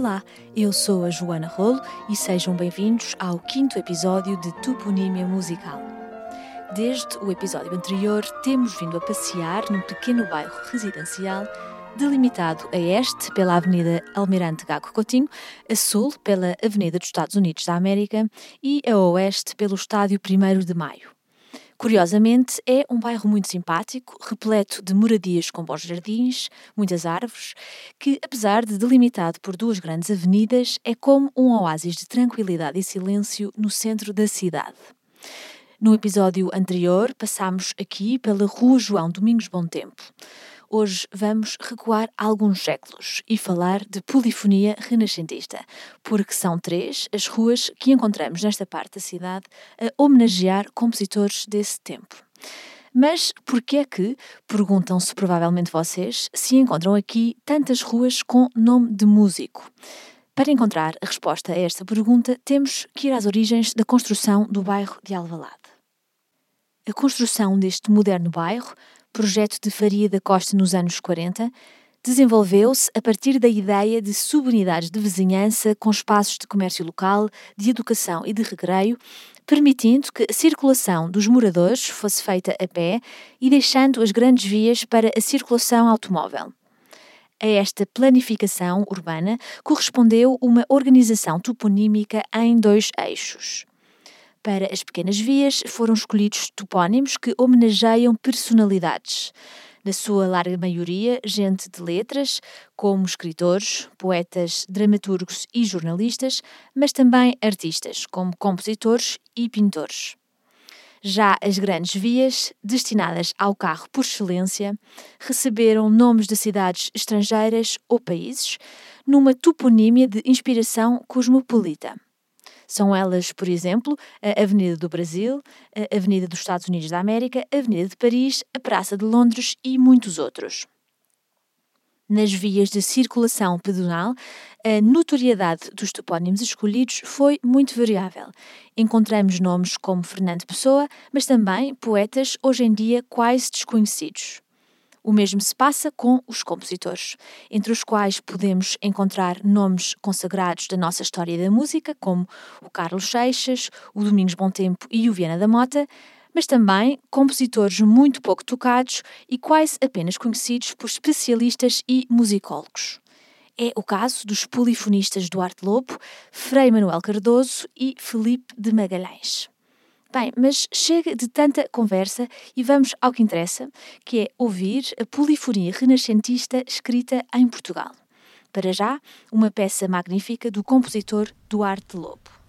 Olá, eu sou a Joana Rolo e sejam bem-vindos ao quinto episódio de Toponímia Musical. Desde o episódio anterior, temos vindo a passear num pequeno bairro residencial delimitado a este pela Avenida Almirante Gago Coutinho, a sul pela Avenida dos Estados Unidos da América e a oeste pelo Estádio 1 de Maio. Curiosamente, é um bairro muito simpático, repleto de moradias com bons jardins, muitas árvores, que, apesar de delimitado por duas grandes avenidas, é como um oásis de tranquilidade e silêncio no centro da cidade. No episódio anterior, passámos aqui pela Rua João Domingos Bom Tempo. Hoje vamos recuar alguns séculos e falar de polifonia renascentista, porque são três as ruas que encontramos nesta parte da cidade a homenagear compositores desse tempo. Mas por que é que, perguntam-se provavelmente vocês, se encontram aqui tantas ruas com nome de músico? Para encontrar a resposta a esta pergunta, temos que ir às origens da construção do bairro de Alvalade. A construção deste moderno bairro projeto de Faria da Costa nos anos 40, desenvolveu-se a partir da ideia de subunidades de vizinhança com espaços de comércio local, de educação e de recreio, permitindo que a circulação dos moradores fosse feita a pé e deixando as grandes vias para a circulação automóvel. A esta planificação urbana correspondeu uma organização toponímica em dois eixos. Para as pequenas vias foram escolhidos topónimos que homenageiam personalidades. Na sua larga maioria, gente de letras, como escritores, poetas, dramaturgos e jornalistas, mas também artistas, como compositores e pintores. Já as grandes vias, destinadas ao carro por excelência, receberam nomes de cidades estrangeiras ou países, numa toponímia de inspiração cosmopolita. São elas, por exemplo, a Avenida do Brasil, a Avenida dos Estados Unidos da América, a Avenida de Paris, a Praça de Londres e muitos outros. Nas vias de circulação pedonal, a notoriedade dos topónimos escolhidos foi muito variável. Encontramos nomes como Fernando Pessoa, mas também poetas hoje em dia quase desconhecidos. O mesmo se passa com os compositores, entre os quais podemos encontrar nomes consagrados da nossa história da música, como o Carlos Seixas, o Domingos Bom Tempo e o Viana da Mota, mas também compositores muito pouco tocados e quase apenas conhecidos por especialistas e musicólogos. É o caso dos polifonistas Duarte Lobo, Frei Manuel Cardoso e Felipe de Magalhães. Bem, mas chega de tanta conversa e vamos ao que interessa, que é ouvir a polifonia renascentista escrita em Portugal. Para já, uma peça magnífica do compositor Duarte Lobo.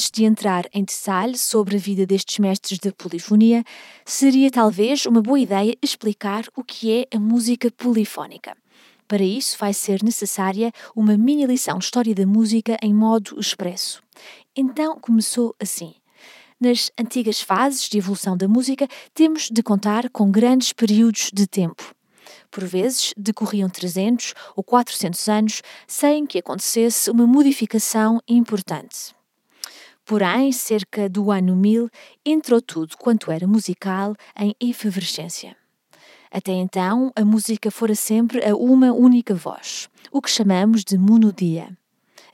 Antes de entrar em detalhe sobre a vida destes mestres de polifonia, seria talvez uma boa ideia explicar o que é a música polifónica. Para isso, vai ser necessária uma mini lição de história da música em modo expresso. Então, começou assim. Nas antigas fases de evolução da música, temos de contar com grandes períodos de tempo. Por vezes, decorriam 300 ou 400 anos sem que acontecesse uma modificação importante. Porém, cerca do ano 1000, entrou tudo quanto era musical em efervescência. Até então, a música fora sempre a uma única voz, o que chamamos de monodia.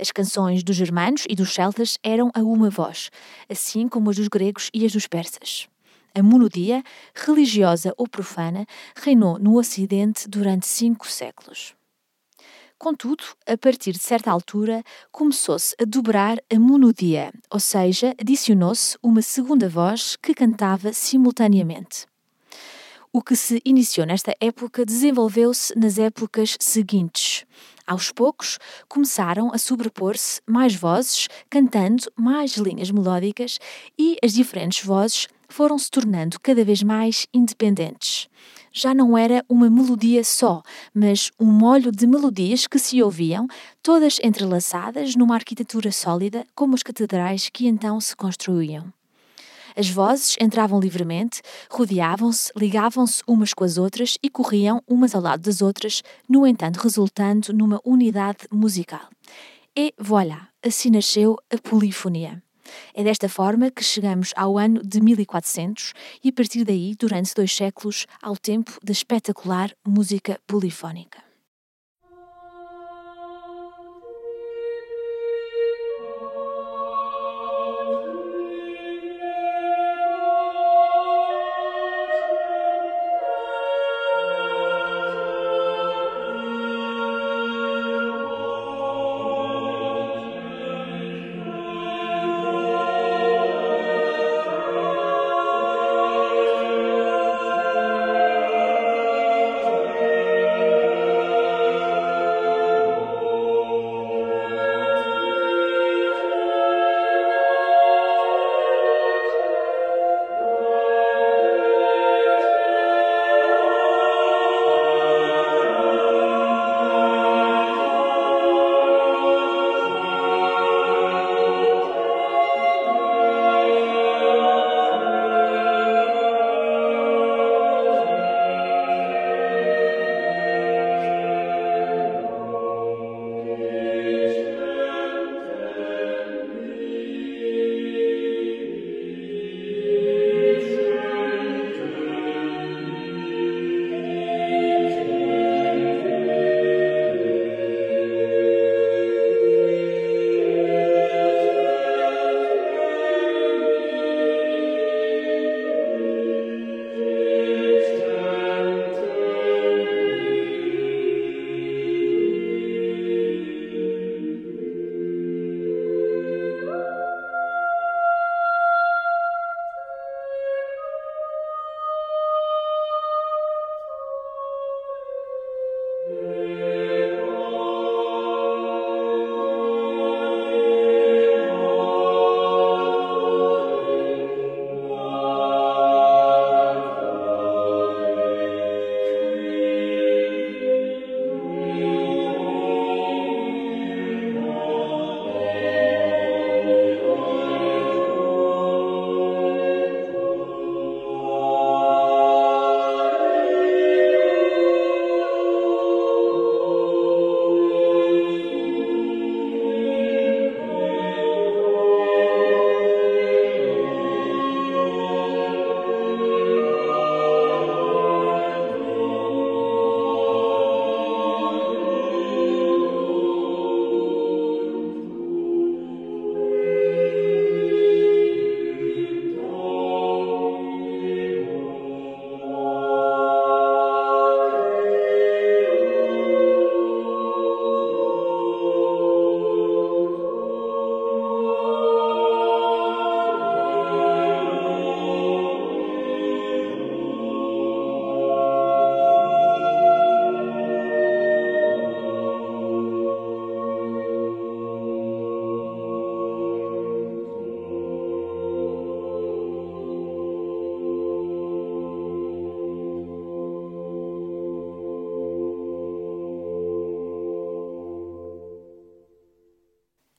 As canções dos germanos e dos celtas eram a uma voz, assim como as dos gregos e as dos persas. A monodia, religiosa ou profana, reinou no Ocidente durante cinco séculos. Contudo, a partir de certa altura, começou-se a dobrar a monodia, ou seja, adicionou-se uma segunda voz que cantava simultaneamente. O que se iniciou nesta época desenvolveu-se nas épocas seguintes. Aos poucos, começaram a sobrepor-se mais vozes, cantando mais linhas melódicas, e as diferentes vozes foram se tornando cada vez mais independentes já não era uma melodia só, mas um molho de melodias que se ouviam, todas entrelaçadas numa arquitetura sólida, como as catedrais que então se construíam. As vozes entravam livremente, rodeavam-se, ligavam-se umas com as outras e corriam umas ao lado das outras, no entanto, resultando numa unidade musical. E voilà, assim nasceu a polifonia. É desta forma que chegamos ao ano de 1400 e a partir daí, durante dois séculos, ao tempo da espetacular música polifónica.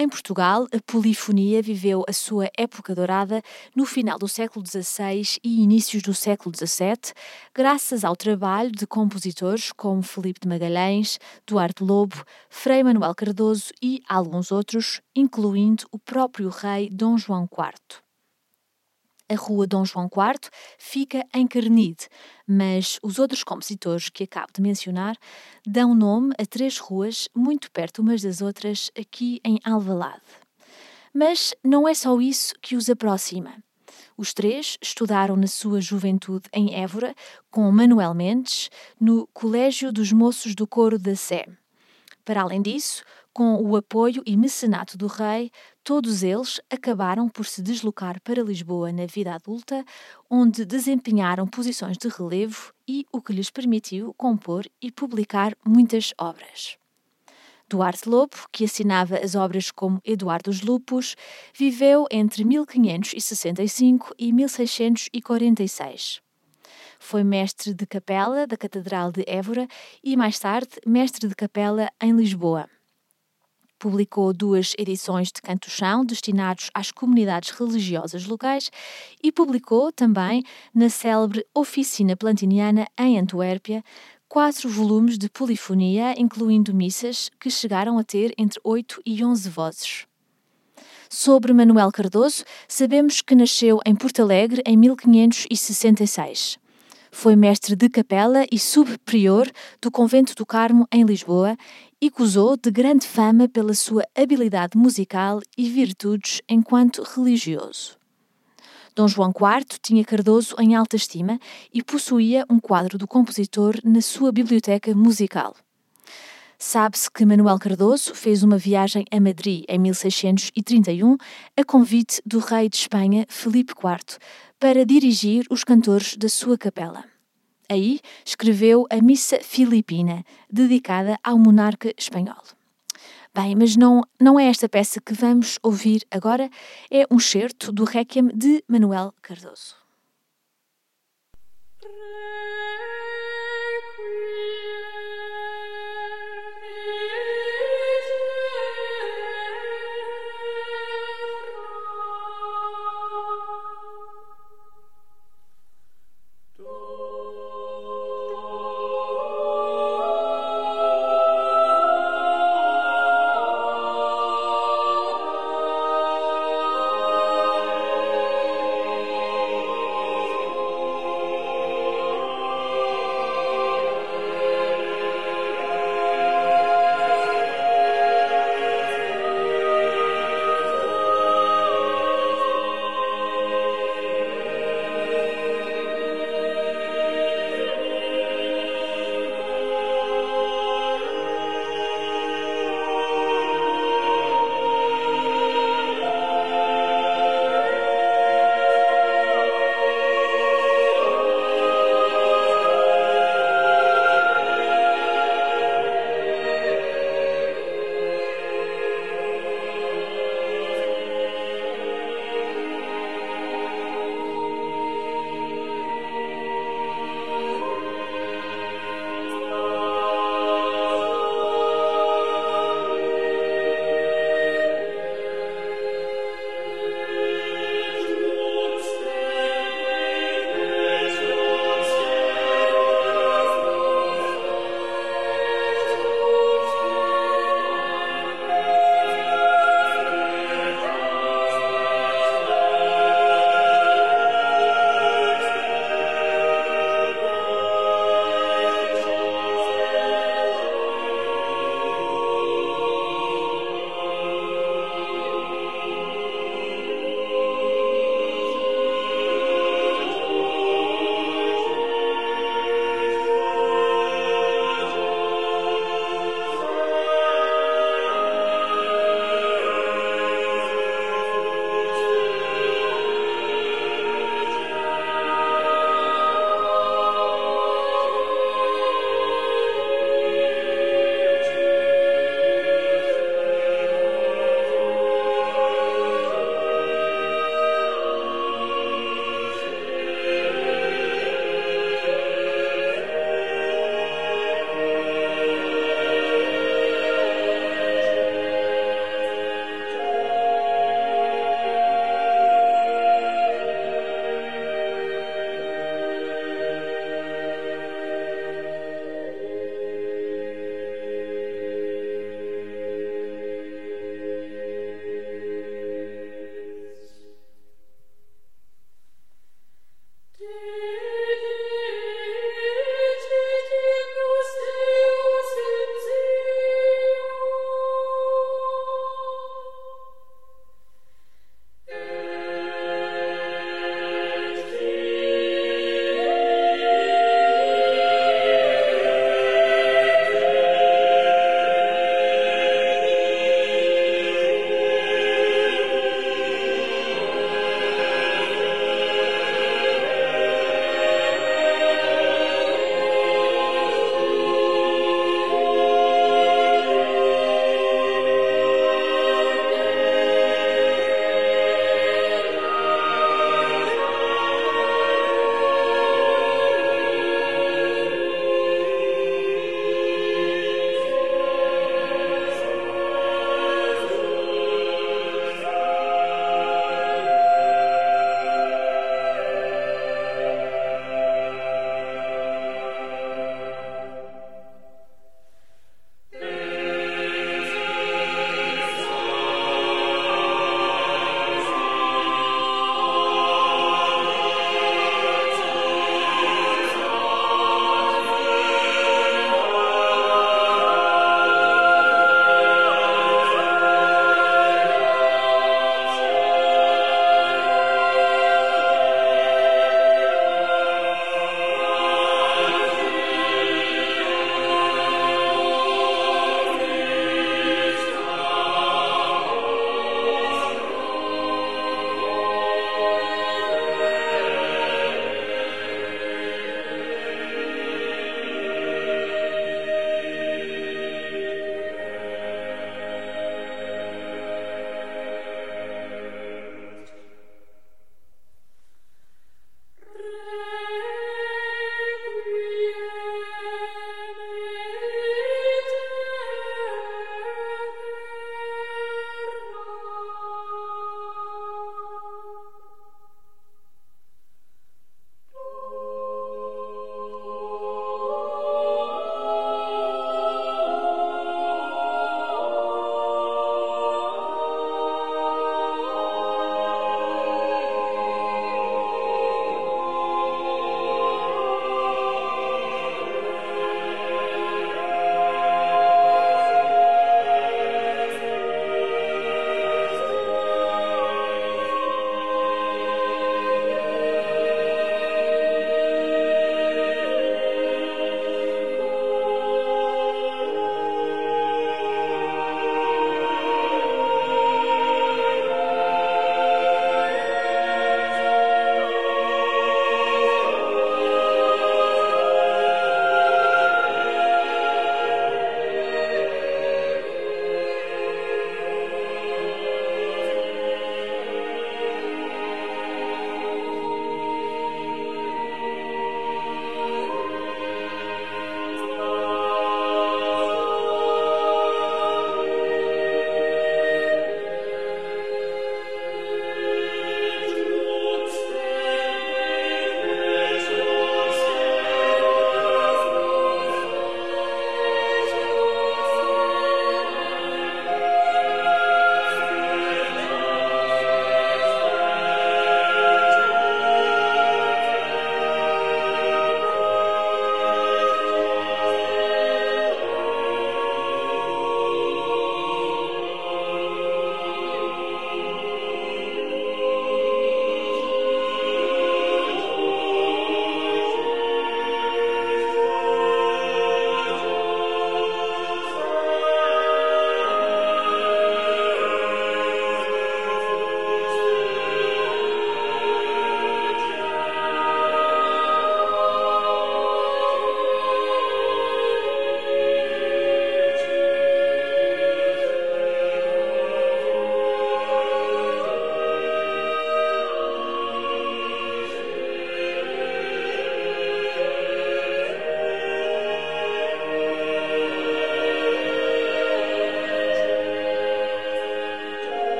Em Portugal, a polifonia viveu a sua época dourada no final do século XVI e inícios do século XVII, graças ao trabalho de compositores como Felipe de Magalhães, Duarte Lobo, Frei Manuel Cardoso e alguns outros, incluindo o próprio rei Dom João IV a Rua Dom João IV fica em Carnide, mas os outros compositores que acabo de mencionar dão nome a três ruas muito perto umas das outras aqui em Alvalade. Mas não é só isso que os aproxima. Os três estudaram na sua juventude em Évora com Manuel Mendes no Colégio dos Moços do Coro da Sé. Para além disso, com o apoio e mecenato do rei, todos eles acabaram por se deslocar para Lisboa na vida adulta, onde desempenharam posições de relevo e o que lhes permitiu compor e publicar muitas obras. Duarte Lobo, que assinava as obras como Eduardo dos Lupos, viveu entre 1565 e 1646. Foi mestre de capela da Catedral de Évora e, mais tarde, mestre de capela em Lisboa. Publicou duas edições de Canto-Chão destinados às comunidades religiosas locais e publicou também na célebre Oficina Plantiniana em Antuérpia quatro volumes de polifonia, incluindo missas, que chegaram a ter entre 8 e 11 vozes. Sobre Manuel Cardoso, sabemos que nasceu em Porto Alegre em 1566. Foi mestre de capela e subprior do Convento do Carmo, em Lisboa, e gozou de grande fama pela sua habilidade musical e virtudes enquanto religioso. Dom João IV tinha Cardoso em alta estima e possuía um quadro do compositor na sua biblioteca musical. Sabe-se que Manuel Cardoso fez uma viagem a Madrid em 1631 a convite do rei de Espanha Felipe IV para dirigir os cantores da sua capela. Aí escreveu a Missa Filipina, dedicada ao monarca espanhol. Bem, mas não, não é esta peça que vamos ouvir agora, é um certo do Requiem de Manuel Cardoso.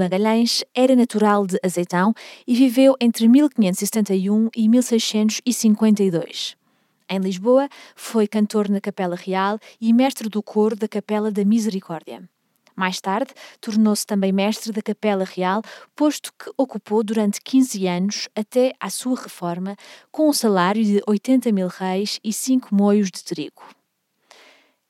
Magalhães era natural de Azeitão e viveu entre 1571 e 1652. Em Lisboa, foi cantor na Capela Real e mestre do coro da Capela da Misericórdia. Mais tarde, tornou-se também mestre da Capela Real, posto que ocupou durante 15 anos até à sua reforma, com um salário de 80 mil reis e 5 moios de trigo.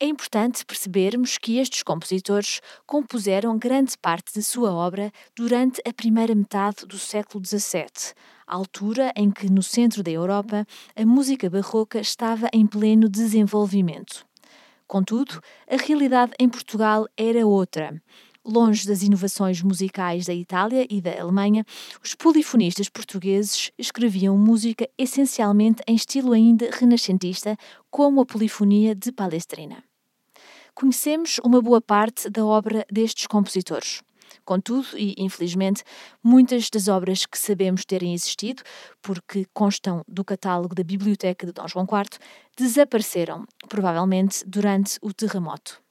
É importante percebermos que estes compositores compuseram grande parte de sua obra durante a primeira metade do século XVII, altura em que, no centro da Europa, a música barroca estava em pleno desenvolvimento. Contudo, a realidade em Portugal era outra. Longe das inovações musicais da Itália e da Alemanha, os polifonistas portugueses escreviam música essencialmente em estilo ainda renascentista, como a polifonia de Palestrina conhecemos uma boa parte da obra destes compositores. Contudo, e infelizmente, muitas das obras que sabemos terem existido, porque constam do catálogo da Biblioteca de Dom João IV, desapareceram, provavelmente durante o terremoto.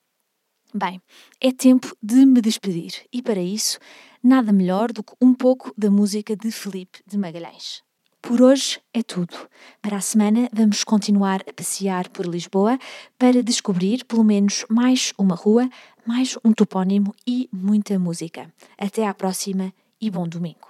Bem, é tempo de me despedir e para isso, nada melhor do que um pouco da música de Felipe de Magalhães. Por hoje é tudo. Para a semana vamos continuar a passear por Lisboa para descobrir pelo menos mais uma rua, mais um topónimo e muita música. Até à próxima e bom domingo.